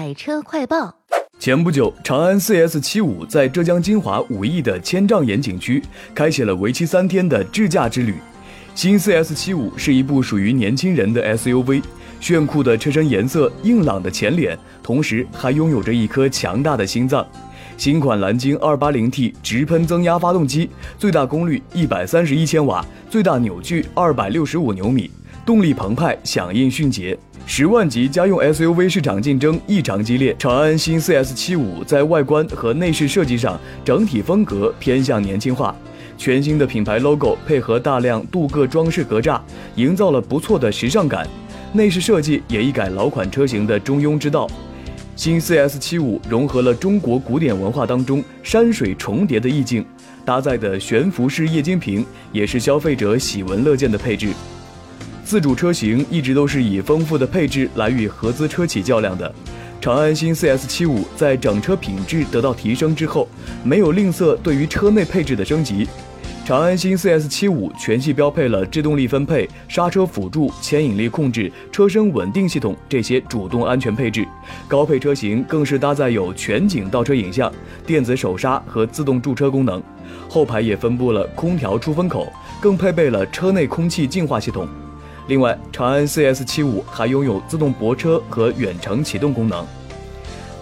百车快报。前不久，长安 CS75 在浙江金华武义的千丈岩景区开启了为期三天的智驾之旅。新 CS75 是一部属于年轻人的 SUV，炫酷的车身颜色，硬朗的前脸，同时还拥有着一颗强大的心脏。新款蓝鲸 280T 直喷增压发动机，最大功率131千瓦，最大扭矩265牛米，动力澎湃，响应迅捷。十万级家用 SUV 市场竞争异常激烈，长安新 CS75 在外观和内饰设计上整体风格偏向年轻化，全新的品牌 logo 配合大量镀铬装饰格栅，营造了不错的时尚感。内饰设计也一改老款车型的中庸之道。新 CS75 融合了中国古典文化当中山水重叠的意境，搭载的悬浮式液晶屏也是消费者喜闻乐见的配置。自主车型一直都是以丰富的配置来与合资车企较量的，长安新 CS75 在整车品质得到提升之后，没有吝啬对于车内配置的升级。长安新 CS75 全系标配了制动力分配、刹车辅助、牵引力控制、车身稳定系统这些主动安全配置，高配车型更是搭载有全景倒车影像、电子手刹和自动驻车功能，后排也分布了空调出风口，更配备了车内空气净化系统。另外，长安 CS75 还拥有自动泊车和远程启动功能。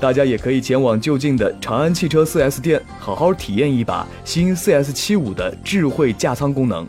大家也可以前往就近的长安汽车 4S 店，好好体验一把新 CS75 的智慧驾舱功能。